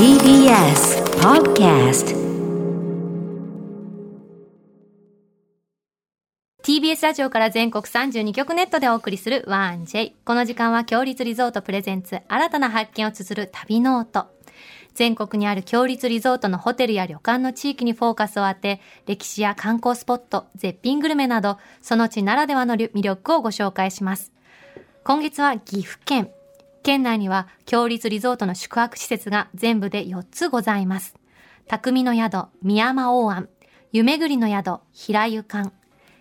TBS Podcast TBS ラジオから全国32局ネットでお送りする 1J。この時間は共立リゾートプレゼンツ新たな発見を綴る旅ノート。全国にある共立リゾートのホテルや旅館の地域にフォーカスを当て、歴史や観光スポット、絶品グルメなど、その地ならではの魅力をご紹介します。今月は岐阜県。県内には強立リゾートの宿泊施設が全部で4つございます。匠の宿、宮山大庵、湯巡りの宿、平湯館、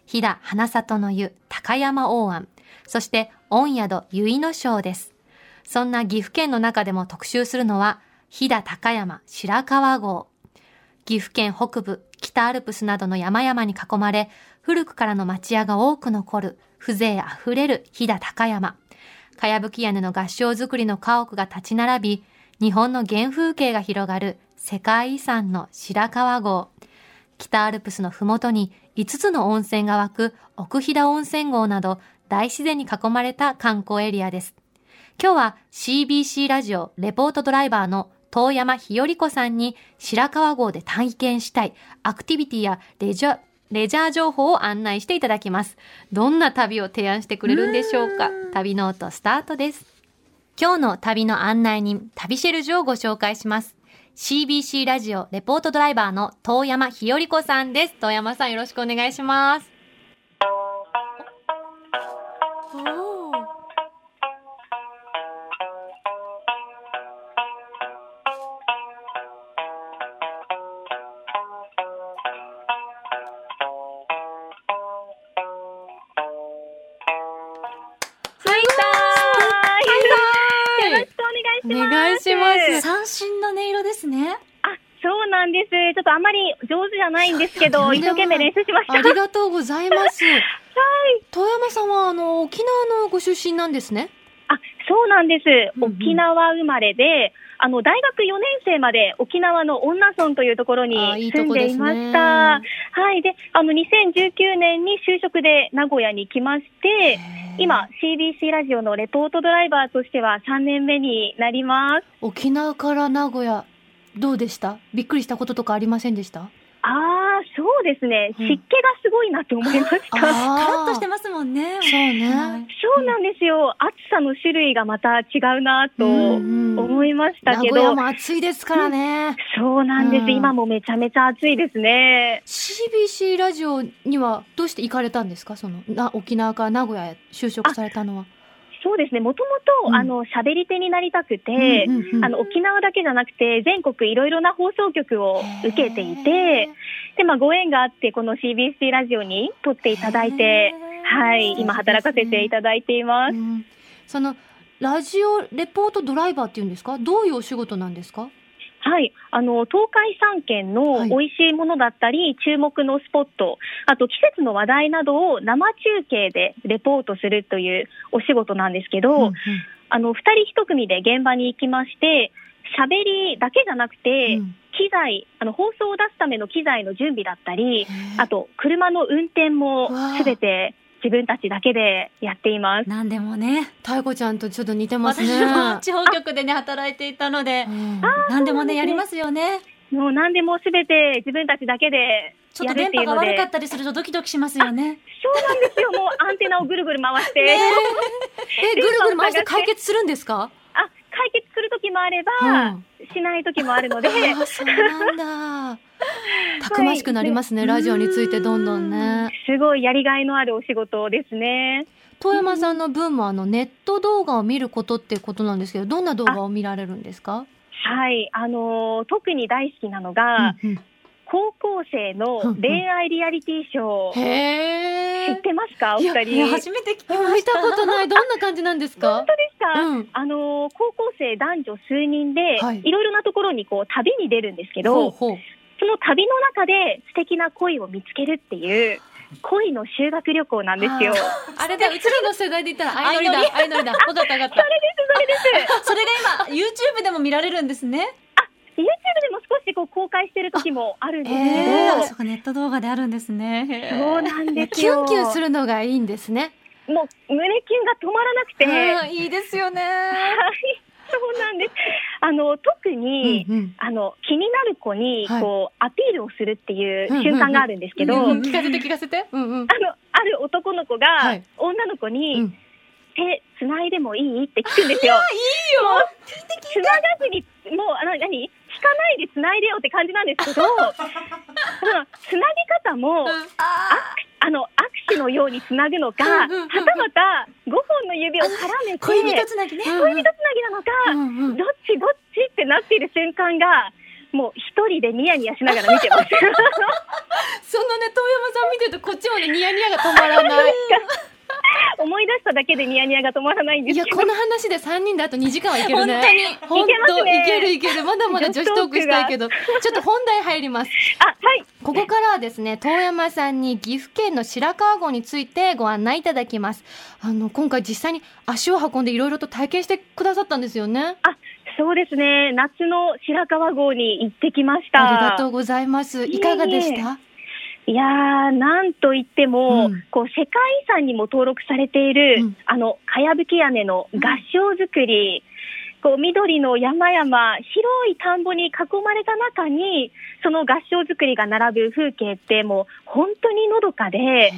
飛騨花里の湯、高山大庵、そして御宿、結野省です。そんな岐阜県の中でも特集するのは、飛騨高山白川郷。岐阜県北部、北アルプスなどの山々に囲まれ、古くからの町屋が多く残る、風情あふれる飛騨高山。かやぶき屋根の合掌造りの家屋が立ち並び、日本の原風景が広がる世界遺産の白川郷。北アルプスのふもとに5つの温泉が湧く奥飛騨温泉郷など大自然に囲まれた観光エリアです。今日は CBC ラジオレポートドライバーの遠山ひより子さんに白川郷で体験したいアクティビティやレジャー、レジャー情報を案内していただきます。どんな旅を提案してくれるんでしょうか？旅ノートスタートです。今日の旅の案内人、旅シェルジュをご紹介します。CBC ラジオレポートドライバーの遠山ひより子さんです。遠山さんよろしくお願いします。ないんですけど、一生懸命練習しました。ありがとうございます。遠山さんはあの沖縄のご出身なんですね？あ、そうなんです。うんうん沖縄生まれで、あの、大学4年生まで沖縄の恩納村というところに住んこでいました。はい。で、あの、2019年に就職で名古屋に来まして、今、CBC ラジオのレポートドライバーとしては3年目になります。沖縄から名古屋どうでした？びっくりしたこととかありませんでした？ああ、そうですね。うん湿気がすごいなって思いました。カラッとしてまますもんね。そうねはいそうなんですよ。暑さの種類がまた違うなとうんうん思いました名けど、古屋も暑いですからね。そうなんです、うん今もめちゃめちゃ暑いですね。CBC ラジオにはどうして行かれたんですか？そのな沖縄から名古屋へ就職されたのは。そうですね。もともうんと、あの、喋り手になりたくて、うんうんうんあの、沖縄だけじゃなくて、全国いろいろな放送局を受けていて、で、まあ、ご縁があって、この CBC ラジオに撮っていただいて、はい、今働かせていただいています。うんそのラジオレポートドライバーっていうんですか？どういうお仕事なんですか？はい。あの、東海3県のはい。美味しいものだったり、注目のスポット、あと季節の話題などを生中継でレポートするというお仕事なんですけど、うんうん。あの、二人一組で現場に行きまして、喋りだけじゃなくて、うん。機材、あの、放送を出すための機材の準備だったり、あと、車の運転もすべて自分たちだけでやっています。なんでもね。太子ちゃんとちょっと似てます私ね。も地方局でね働いていたのでう、んなんでもねやりますよね。もう何でもすべて自分たちだけでちょっやと電波が。悪かったりするとドキドキしますよね。そうなんですよ。もうアンテナをぐるぐる回して。え、ぐるぐる回して解決するんですか？あ、解決する時もあれば、うんしない時もあるので、そうなんだ。たくましくなりますね、はいラジオについてどんどんね。すごいやりがいのあるお仕事ですね。遠山さんの分もあのネット動画を見ることってことなんですけど、どんな動画を見られるんですか？はい、あのー特に大好きなのが、うんうん高校生の恋愛リアリティショー。へえ。知ってますか？おいや二人。本初めて聞きました。見たことない。どんな感じなんですか？当ですか、うん。あのー高校生男女数人で、はいい、ろいろなところにこう旅に出るんですけど。その旅の中で素敵な恋を見つけるっていう恋の修学旅行なんですよ。あれだ、うちらの世代で言ったら 相乗りだ、相乗りだ。わかったわかった。それが今 YouTube でも見られるんですね。YouTube でも少しこう公開してる時もあるんですけど、えーそうかネット動画であるんですね。そうなんですキュよ。ンキュンするのがいいんですね。もう胸キュンが止まらなくて、うんいいですよね。はい、そうなんです。あの特に、うんうんあの気になる子にはいこう、アピールをするっていう瞬間があるんですけど、うんうんあ聞かせて聞かせて。うんうん。のある男の子が、はい女の子に、うん手つないでもいい？って聞くんですよ。いいよ。つながずにもうあの何？聞かないでつないでよって感じなんですけど、そのつなぎ方も。あの握手のようにつなぐのか、はたまた5本の指を絡めて恋人つなぎね。恋人つなぎなのか、うんうんどっちどっちってなっている瞬間が、もう一人でニヤニヤしながら見てます。そのね、遠山さん見てるとこっちもね、ニヤニヤが止まらない。思い出しただけでニヤニヤが止まらないんでいや、すけど。この話で3人であと2時間はいけるね。本当に本当ねいけるいける。まだまだ女子トークしたいけど、ちょっと本題入ります。あ、はい。ここからはですね、遠山さんに岐阜県の白川郷についてご案内いただきます。あの、今回実際に足を運んでいろいろと体験してくださったんですよね。あ、そうですね。夏の白川郷に行ってきました。ありがとうございます。いかがでした？いやー、なんといっても、うん。こう、世界遺産にも登録されている、うん。あの、かやぶき屋根の合掌造り、こう、緑の山々、広い田んぼに囲まれた中に、その合掌造りが並ぶ風景って、もう、本当にのどかで、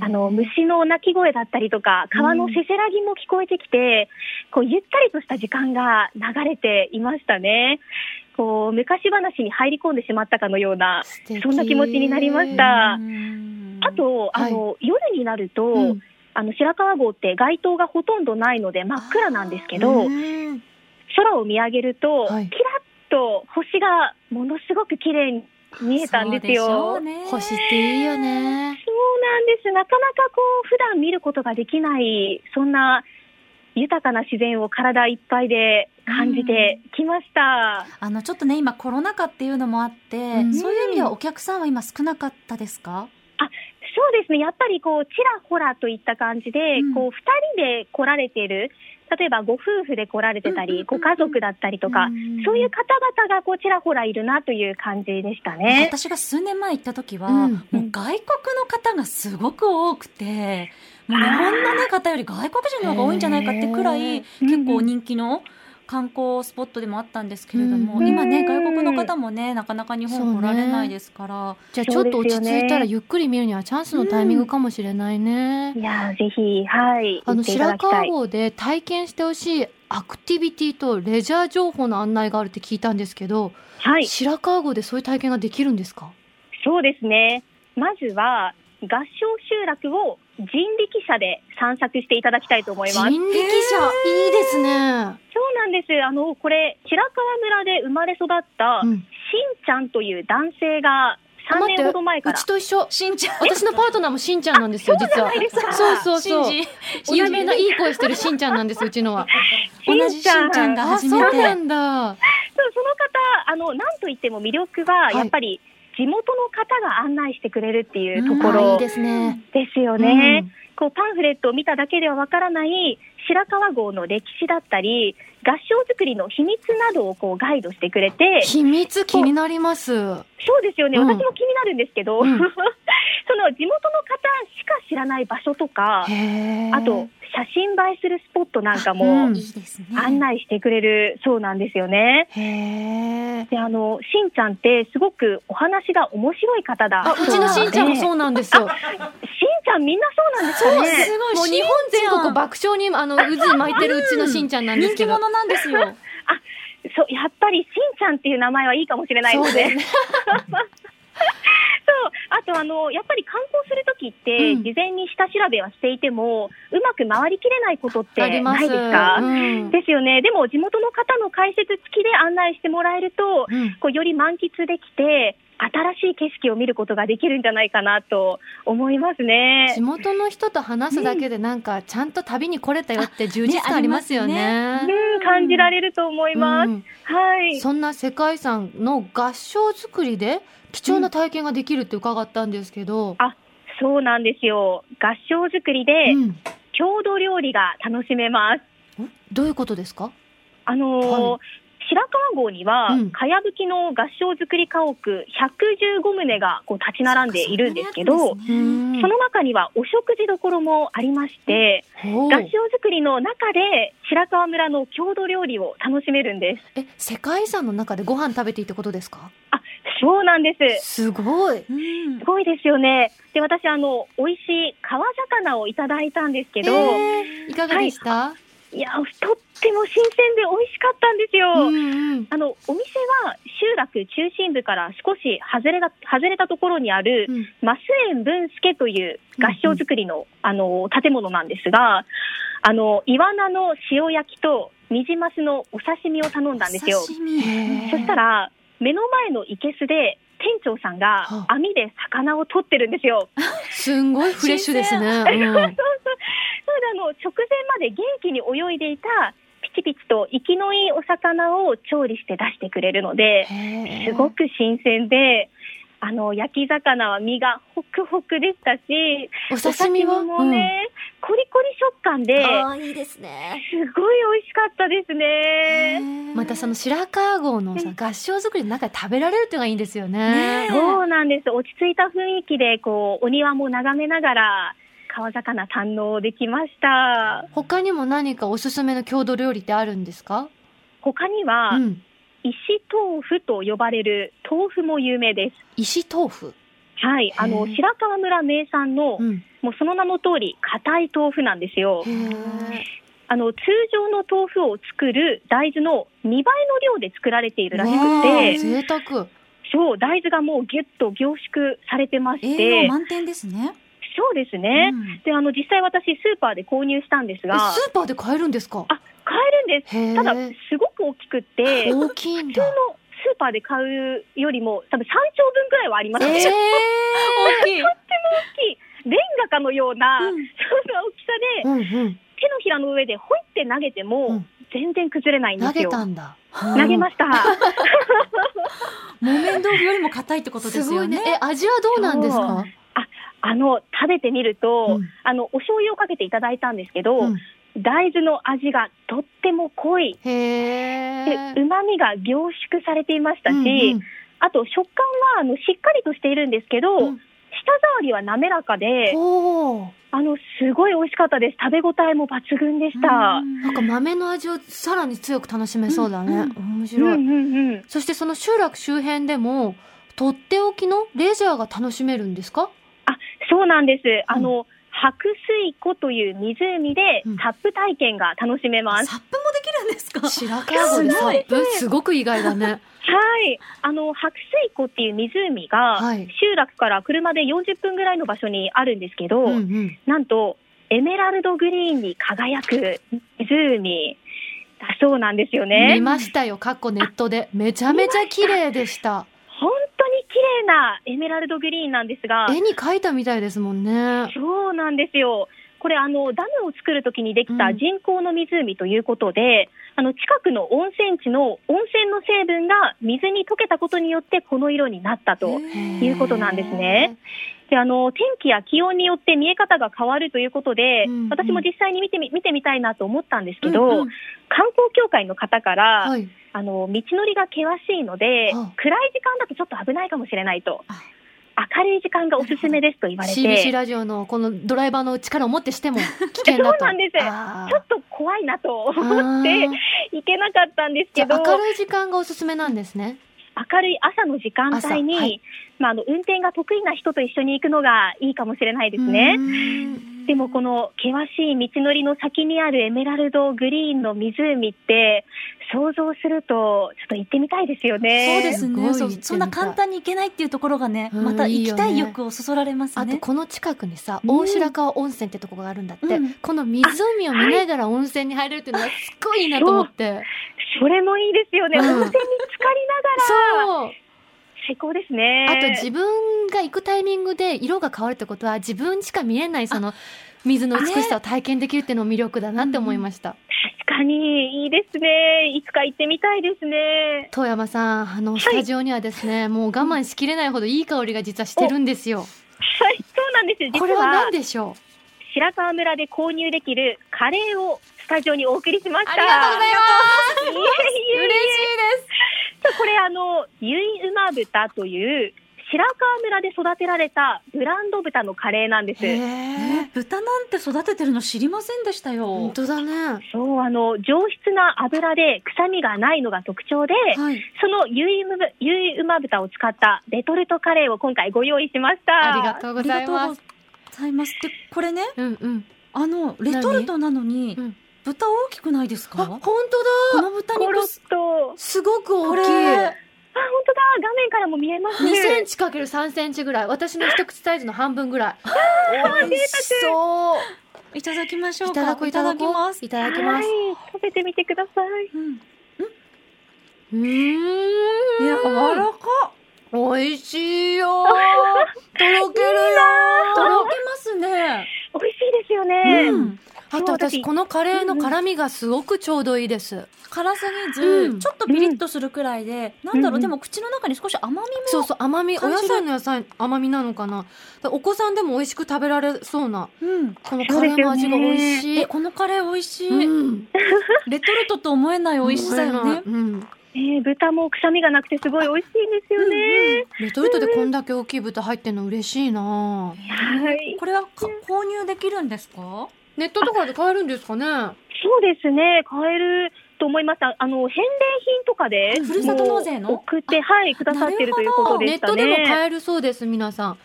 あの、虫の鳴き声だったりとか、川のせせらぎも聞こえてきて、こう、ゆったりとした時間が流れていましたね。こう、昔話に入り込んでしまったかのような、そんな気持ちになりました。うんあと、はいあの、夜になると、うんあの、白川郷って街灯がほとんどないので真っ暗なんですけど、うん空を見上げると、はいキラッと星がものすごく綺麗に見えたんですよ。星っていいよね。そうなんです。なかなかこう、普段見ることができない、そんな豊かな自然を体いっぱいで感じてきました。あのちょっとね今コロナ禍っていうのもあって、んそういう意味ではお客さんは今少なかったですか？そうですね。やっぱりこう、ちらほらといった感じで、うんこう、二人で来られてる、例えばご夫婦で来られてたり、ご家族だったりとか、んそういう方々がこう、ちらほらいるなという感じでしたね。私が数年前行った時は、うんもう外国の方がすごく多くて、もう日本の、ね、方より外国人の方が多いんじゃないかってくらい結構人気の観光スポットでもあったんですけれども、うん今ね外国の方もねなかなか日本来られないですから、じゃあちょっと落ち着いたらゆっくり見るにはチャンスのタイミングかもしれないね。いやーぜひ、はい、あの白。川郷で体験してほしいアクティビティとレジャー情報の案内があるって聞いたんですけど、はい、白川郷でそういう体験ができるんですか？そうですね。まずは、合掌集落を人力車で散策していただきたいと思います。人力車いいですね。そうなんです。あの、これ、白川村で生まれ育った、しんうんちゃんという男性が3年ほど前からうち。と一緒。しんちゃん私のパートナーもしんちゃんなんですよ、実は。そうそうそう。有名ないい声してるしんちゃんなんです、うちのは。同じしんちゃんがあ、初めてそうなんだ。そうその方、あの、なんといっても魅力は、はいやっぱり、地元の方が案内してくれるっていうとうん。ころですね。ですよね。うん。こうパンフレットを見ただけではわからない白川郷の歴史だったり、合掌造りの秘密などをこうガイドしてくれて、秘密気になります。そうですよね、うん。私も気になるんですけど、うん。その地元の方しか知らない場所とか、あと、写真映えするスポットなんかも案内してくれるそうなんですよね。へーで、あの、しんちゃんってすごくお話が面白い方だあ、うちのしんちゃんもそううなんですよ。しんちゃんみんなそうなんですか？ね。すごいもう日本全国爆笑にあの渦巻いてるうちのしんちゃんなんですけど。人気者なんですよ。そう、やっぱりしんちゃんっていう名前はいいかもしれないですね。そう。あと、あの、やっぱり観光するときって、うん事前に下調べはしていても、うまく回りきれないことって。ないですすか、うんですよね。でも、地元の方の解説付きで案内してもらえると、うんこうより満喫できて、新しい景色を見ることができるんじゃないかなと思いますね地。元の人と話すだけでなんかちゃんと旅に来れたよって充実感ありますよね。うん、感じられると思います。うんはい。そんな世界遺産の合掌造りで貴重な体験ができるって伺ったんですけど、そうなんですよ。合掌造りで、うん。郷土料理が楽しめます。どういうことですか？あのーはい。白川号には、うん。かやぶきの合掌造り家屋115棟がこう立ち並んでいるんですけど、その中にはお食事どころもありまして、合掌造りの中で白川村の郷土料理を楽しめるんです。え世界遺産の中でご飯食べていいってことですか？あ、そうなんです。すごい。うん。すごいですよね。で、私、あの、美味しい川魚をいただいたんですけど、えーいかがでした、い。や、とっても新鮮で美味しかったんですよ。うんうん。あの、お店は集落中心部から少し外れた、外れたところにある、うん。マス園文助という合掌造りの、あの、建物なんですが、あの、イワナの塩焼きとニジマスのお刺身を頼んだんですよ。そしたら、目の前の生けすで、店長さんがはあ網で魚を取ってるんですよ。すんごいフレッシュですね。うん そうそう。それであの、直前まで元気に泳いでいた、ピチピチと生きのいいお魚を調理して出してくれるので、すごく新鮮で、あの、焼き魚は身がホクホクでしたし、お刺身は？もね、コリコリ食感で、ああいいですねすごい美味しかったですね。うんまたその白川郷のさ合掌造りの中で食べられるっていうのがいいんですよね。ねそうなんです。落ち着いた雰囲気で、こう、お庭も眺めながら、川魚堪能できました。他にも何かおすすめの郷土料理ってあるんですか？他には、うん。石豆腐と呼ばれる豆腐も有名です。石豆腐？はい。あの、白川村名産の、うん。もうその名の通り、硬い豆腐なんですよあの、通常の豆腐を作る大豆の2倍の量で作られているらしくて、贅沢。そう、大豆がもうギュッと凝縮されてまし栄て養、満点ですねそうですね。うんで、あの、実際私、スーパーで購入したんですえが、スーパーで買えるんですか？あ、買えるんです。ただ、すごく大きくって、普大きいん通のだ。スーパーで買うよりも、多分3丁分くらいはありますね。えー、大きい。大きい、レンガかのような、うんそんな大きさで、うんうん。手のひらの上でほいって投げても、うん全然崩れないんで投げすよ。たんだ。投げました。木綿豆腐よりも硬いってことですよね。え、味はどうなんですか？あの、食べてみると、うんあの、お醤油をかけていただいたんですけど、うん大豆の味がとっても濃い。へえ。で、旨味が凝縮されていましたし、うんうんあと食感は、あの、しっかりとしているんですけど、うん舌触りは滑らかで。あの、すごい美味しかったです。食べ応えも抜群でした。うんなんか豆の味をさらに強く楽しめそうだね。面うん白い。うんうん。そしてその集落周辺でも、とっておきのレジャーが楽しめるんですか？あ、そうなんです。あの、白水湖という湖でうんタップ体験が楽しめます。サップもできるんですか？白川郷でサップすごく意外だね。はい。あの、白水湖っていう湖が、はい集落から車で40分ぐらいの場所にあるんですけど、うんうん。なんと、エメラルドグリーンに輝く湖だそうなんですよ見ね。ましたよ、かっこネットで。めちゃめちゃ綺麗でした。綺麗なエメラルドグリーンなんですが、絵に描いたみたいですもんね。そうなんですよ。これあのダムを作るときにできたうん人工の湖ということで、あの近くの温泉地の温泉の成分が水に溶けたことによってこの色になったということなんですね。であの天気や気温によって見え方が変わるということで、うんうん。私も実際に見てみ見てみたいなと思ったんですけど、うんうん。観光協会の方から、はい。あの道のりが険しいので、はあ。暗い時間だとちょっと危ないかもしれないと。あ。明るい時間がおすすめですと言われて、CBC ラジオのこのドライバーの力をもってしても危険だと。そうなんです。ちょっと怖いなと思って行けなかったんですけど、あ明るい時間がおすすめなんですね。明るい朝の時間帯に、朝はいまあ、あの運転が得意な人と一緒に行くのがいいかもしれないですね。でもこの険しい道のりの先にあるエメラルドグリーンの湖って想像するとちょっと行ってみたいですよね。そうですね。そんな簡単に行けないっていうところがね、うん。また行きたい欲をそそられますね。あとこの近くにさ、うん大白川温泉ってとこがあるんだって、うん。この湖を見ながら温泉に入れるっていうのがすっごいいいなと思って。それもいいですよね。うん。温泉に浸かりながら。そう。最高ですね。あと自分が行くタイミングで色が変わるってことは自分しか見えないその水の美しさを体験できるっていうのも魅力だなって思いました。確かにいいですね。いつか行ってみたいですね。遠山さん、あの、スタジオにはですね、もう我慢しきれないほどいい香りが実はしてるんですよ。はい、そうなんです。実これはは何でしょ白川村で購入できるカレーをスタジオにお送りしました。ありがとうございますいえいえいえ嬉しいあの、ゆい馬豚という、白川村で育てられたブランド豚のカレーなんです。へええ。豚なんて育ててるの知りませんでしたよ。本当だね。そう、あの、上質な油で臭みがないのが特徴で、はい。そのゆい馬ゆい馬豚を使ったレトルトカレーを今回ご用意しました。ありがとうごありがとうざいます。ございます。で、これね、うんうん。あの、レトルトなのにうん、豚大きくないですか？あ、本当こだ。の豚肉。すごく大きい。あ、本当だ。画面からも見えます。2センチかける3センチぐらい。私の一口サイズの半分ぐらい。美味しそう。いただきましょうか。いただくいただきます。す。いただきます。はい。食べてみてください。うん。うーん。柔らか。美味しいよ。とろけるよ。とろけますね。美味しいですよね。うん。あと私、このカレーの辛みがすごくちょうどいいです。辛すぎず、うんちょっとピリッとするくらいで、なんだろう、うんでも口の中に少し甘みも。そうそう、甘み、お野菜の野菜、甘みなのかな。だお子さんでも美味しく食べられそうな、うん。このカレーの味が美味しい。え、このカレー美味しい？うん。レトルトと思えない美味しさよね。うん。えー豚も臭みがなくてすごい美味しいんですよね。レトルトでこんだけ大きい豚入ってんの嬉しいなはい。これはか購入できるんですか？ネットとかで買えるんですかね？そうですね。買えると思いました。あの、返礼品とかで、ふるさと納税の？送って、はい、くださってるということでネッしたね。トでも買えるそうです、皆さん。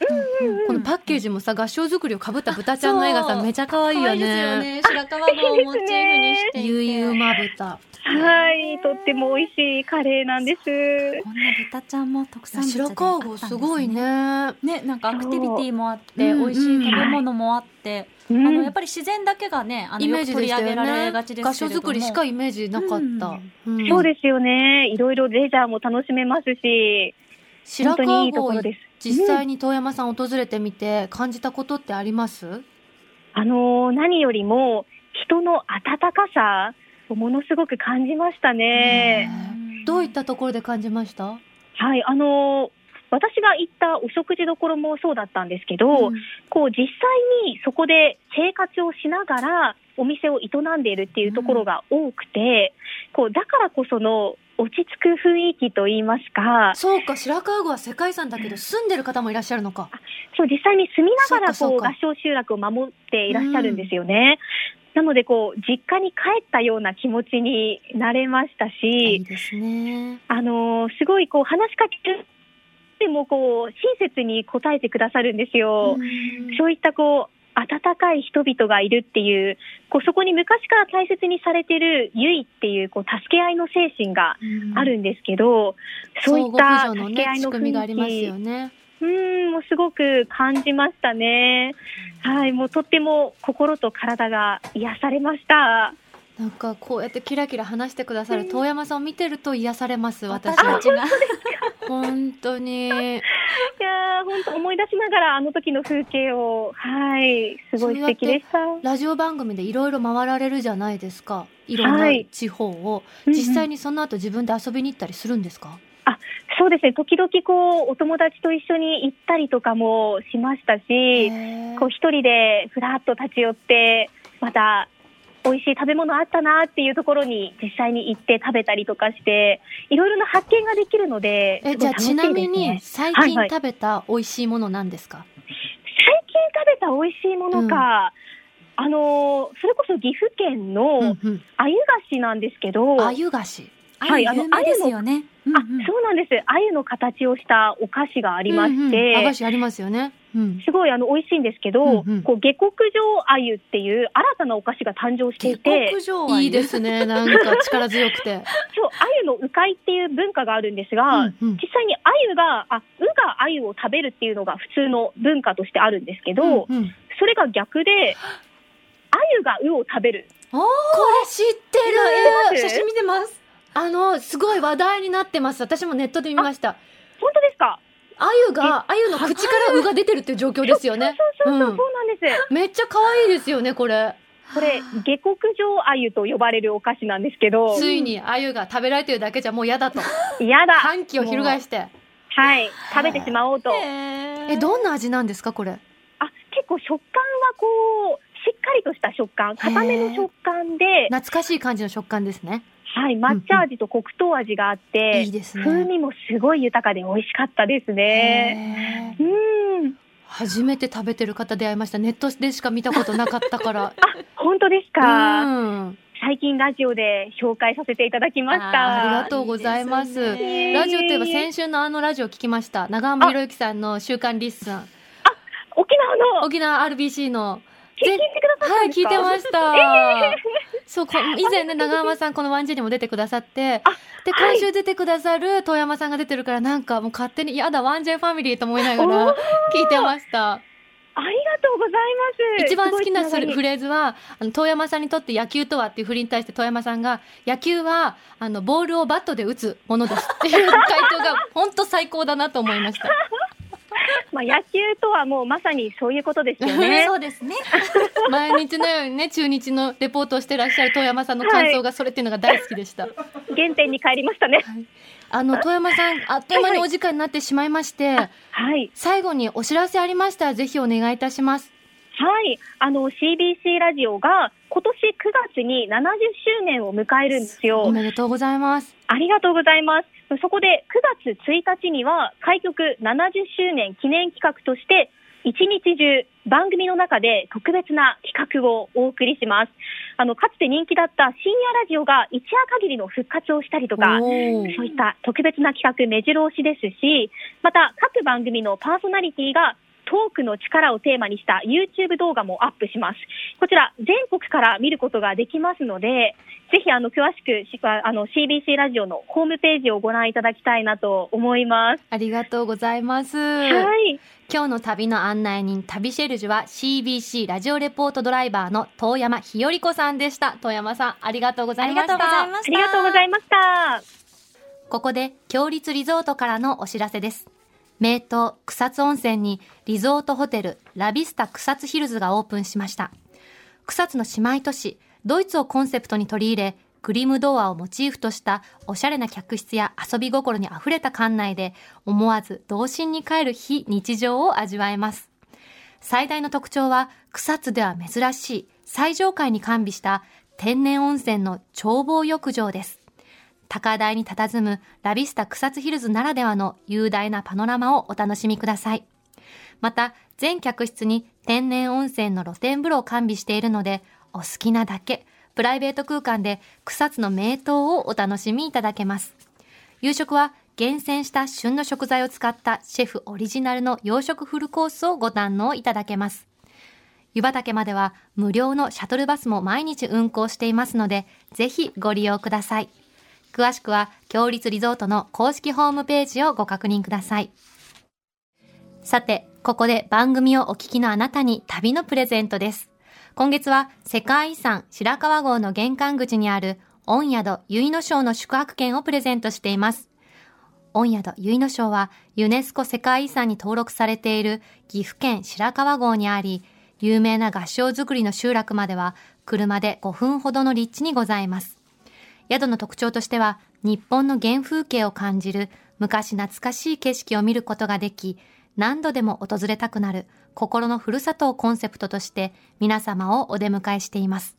このパッケージもさ、合唱作りをかぶった豚ちゃんの絵がさ、めちゃ可愛いよね。ね。白川郷をモチーフにして。ゆい馬豚。はい、とっても美味しいカレーなんです。こんな豚ちゃんも特産物であ白川郷すごいね。ね、なんかアクティビティもあって、美味しい食べ物もあって、うんあのやっぱり自然だけがね、あのイメーよく取り上げられねがち。ですけれども。合唱作りしかイメージなかった。うんそうですよね。いろいろレジャーも楽しめますし、白川本当にいいところ郷です。実際に遠山さん訪れてみて感じたことってあります？あのー何よりも人の温かさをものすごく感じましたね。うんどういったところで感じました？はい、あのー私が行ったお食事どころもそうだったんですけど、こう実際にそこで生活をしながらお店を営んでいるっていうところが多くて、こうだからこその落ち着く雰囲気といいますか、そうか白川郷は世界遺産だけど住んでる方もいらっしゃるのか。そう実際に住みながらこう合唱集落を守っていらっしゃるんですよね。なのでこう実家に帰ったような気持ちになれましたいしい、ですね。あのーすごいこう話しかけるでもこう親切に答えてくださるんですよ。そういったこう温かい人々がいるっていう、こうそこに昔から大切にされているゆいっていうこう助け合いの精神があるんですけど、そうい相った助け合いの雰囲気、うーん、もうすごく感じましたね。はい、もうとっても心と体が癒されました。なんかこうやってキラキラ話してくださる遠山さんを見てると癒されます私私たちが。本当に。いやー、本当思い出しながらあの時の風景を、はい、すごい素敵でした。ラジオ番組でいろいろ回られるじゃないですか。いろんなはい。地方を、うんうん。実際にその後自分で遊びに行ったりするんですか、そうですね、時々こう、お友達と一緒に行ったりとかもしましたし、こう一人でふらっと立ち寄って、また美味しい食べ物あったなっていうところに実際に行って食べたりとかして、いろいろな発見ができるので、えじゃあちなみに最はいはい。近食べた美味しいものなんですか、最近食べた美味しいものか、あのそれこそ岐阜県のうんうん。鮎菓子なんですけど、あゆ菓子はいあの有名ですよね。うんあうん。そうなんです、鮎の形をしたお菓子がありまして、うんうん、子ありますよね、うん、すごいあの美味しいんですけど、うんうん。こう下克上鮎っていう新たなお菓子が誕生していて、いいですね。なんか力強くて、そう鮎の鵜飼いっていう文化があるんですが、うんうん。実際に鮎があ鵜が鮎を食べるっていうのが普通の文化としてあるんですけど、うんうん。それが逆で 鮎が鵜を食べる。これ知ってる。写真見てます。あのすごい話題になってます。私もネットで見ました。本当ですか？あゆがあゆの口からうが出てるっていう状況ですよね。そうそうそう、うん。そうなんです。めっちゃ可愛いですよねこれ。これ下克上鮎と呼ばれるお菓子なんですけど。ついにあゆが食べられてるだけじゃもう嫌だと。嫌だ。反旗を翻して。はい。食べてしまおうと。えどんな味なんですかこれ？あ結構食感はこうしっかりとした食感。固めの食感で。懐かしい感じの食感ですねはい、抹茶味と黒糖味があって、いいですね風味もすごい豊かで美味しかったですね。うん。初めて食べてる方出会いました。ネットでしか見たことなかったから。本当ですか、うん最近ラジオで紹介させていただきました。ありがとうございます。ラジオといえば先週のあのラジオ聞きました。長浜博之さんの週刊リッスン。沖縄の沖縄 RBC の。聞いてくださったはい、んですか？聞いてました。そう、こ以前ね、長浜さんこのワンジェにも出てくださって、で、はい今週出てくださる遠山さんが出てるから、なんかもう勝手に、やだ、ワンジェファミリーと思いながら聞いてました。ありがとうございます。一番好きなフレーズは、あの、遠山さんにとって野球とはっていう振りに対して遠山さんが、野球は、あの、ボールをバットで打つものですっていう回答が、本当最高だなと思いました。まあ、野球とはもうまさにそういうことですよね。そうですね。毎日のようにね、中日のレポートをしてらっしゃる遠山さんの感想がそれっていうのが大好きでした。原点に帰りましたね。あの、遠山さん、あっという間にお時間になってしまいまして、はい。最後にお知らせありましたら、ぜひお願いいたします。はい。あの、CBC ラジオが今年9月に70周年を迎えるんですよお。めでとうございます。ありがとうございます。そこで9月1日には開局70周年記念企画として一日中番組の中で特別な企画をお送りします。あの、かつて人気だった深夜ラジオが一夜限りの復活をしたりとか、そういった特別な企画目白押しですし、また各番組のパーソナリティがトークの力をテーマにした YouTube 動画もアップします。こちら全国から見ることができますので、ぜひあの詳しくしあの CBC ラジオのホームページをご覧いただきたいなと思います。ありがとうございます。はい。今日の旅の案内人、旅シェルジュは CBC ラジオレポートドライバーの遠山ひよりこさんでした。遠山さん、ありがとうございました。がとうございました。ありがとうございました。ここで、強立リゾートからのお知らせです。名湯草津温泉にリゾートホテルラビスタ草津ヒルズがオープンしました。草津の姉妹都市、ドイツをコンセプトに取り入れ、グリムドアをモチーフとしたおしゃれな客室や遊び心に溢れた館内で思わず童心に帰る非日常を味わえます。最大の特徴は草津では珍しい最上階に完備した天然温泉の眺望浴場です。高台に佇むラビスタ草津ヒルズならではの雄大なパノラマをお楽しみください。また、全客室に天然温泉の露天風呂を完備しているので、お好きなだけ、プライベート空間で草津の名湯をお楽しみいただけます。夕食は厳選した旬の食材を使ったシェフオリジナルの洋食フルコースをご堪能いただけます。湯畑までは無料のシャトルバスも毎日運行していますので、ぜひご利用ください。詳しくは、強立リゾートの公式ホームページをご確認ください。さて、ここで番組をお聞きのあなたに旅のプレゼントです。今月は世界遺産白川郷の玄関口にある御宿結野省の宿泊券をプレゼントしています。御宿結野省はユネスコ世界遺産に登録されている岐阜県白川郷にあり、有名な合掌造りの集落までは車で5分ほどの立地にございます。宿の特徴としては、日本の原風景を感じる昔懐かしい景色を見ることができ、何度でも訪れたくなる心のふるさとをコンセプトとして皆様をお出迎えしています。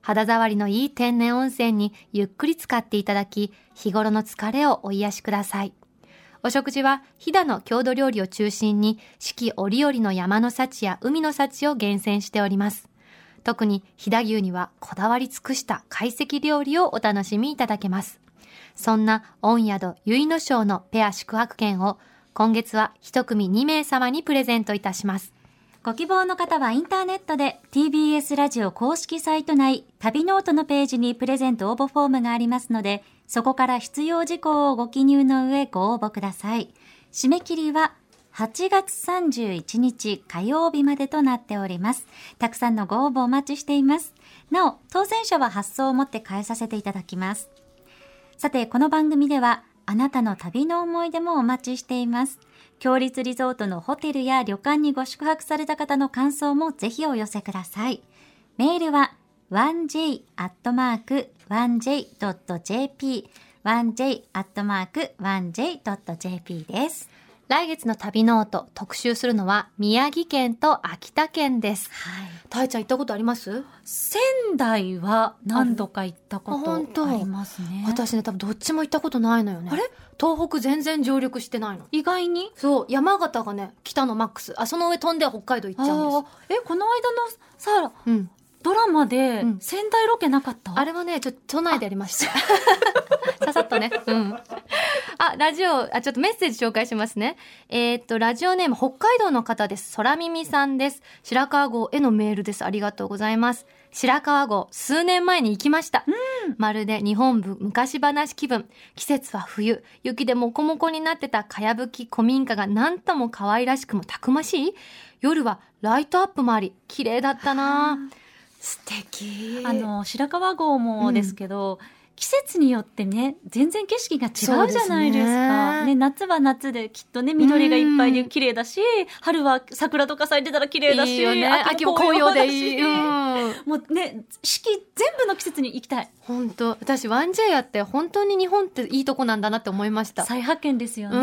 肌触りのいい天然温泉にゆっくり浸かっていただき、日頃の疲れをお癒しください。お食事は飛騨の郷土料理を中心に四季折々の山の幸や海の幸を厳選しております。特に飛騨牛にはこだわり尽くした懐石料理をお楽しみいただけます。そんな御宿結の庄のペア宿泊券を今月は一組2名様にプレゼントいたします。ご希望の方はインターネットで TBS ラジオ公式サイト内旅ノートのページにプレゼント応募フォームがありますので、そこから必要事項をご記入の上ご応募ください。締め切りは8月31日火曜日までとなっております。たくさんのご応募お待ちしています。なお、当選者は発送をもって返させていただきます。さて、この番組では、あなたの旅の思い出もお待ちしています。強立リゾートのホテルや旅館にご宿泊された方の感想もぜひお寄せください。メールは 1j.1j.jp 1j.1j.jp です。来月の旅ノート特集するのは宮城県と秋田県です。はい。たいちゃん行ったことあります？仙台は何度か行ったことありますね。私ね、多分どっちも行ったことないのよね。あれ？東北全然上陸してないの。意外に？そう、山形がね、北のマックス。あ、その上飛んで北海道行っちゃうんです。え、この間のさ、うん。ドラマでうん仙台ロケなかった、あれはね、ちょっと都内でやりました。ささっとね。うん。あ、ラジオ、あ、ちょっとメッセージ紹介しますね。えーっと、ラジオネーム、北海道の方です。空耳さんです。白川郷へのメールです。ありがとうございます。白川郷、数年前に行きました。まるで日本部昔話気分。季節は冬。雪でモコモコになってたかやぶき古民家がなんとも可愛らしくもたくましい。夜はライトアップもあり、綺麗だったな素敵。あの、白川郷もですけど、季節によってね、全然景色が違うじゃないですか。ねね夏は夏できっとね、緑がいっぱいで綺麗だし、春は桜とか咲いてたら綺麗だし、いいよね。秋も紅葉でいい。うん。もうね、四季全部の季節に行きたい。本当私 1J やって本当に日本っていいとこなんだなって思いました。再発見ですよね。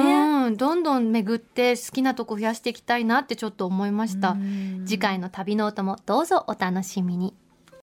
うん、どんどん巡って好きなとこ増やしていきたいなってちょっと思いました。うん次回の旅ノートもどうぞお楽しみに。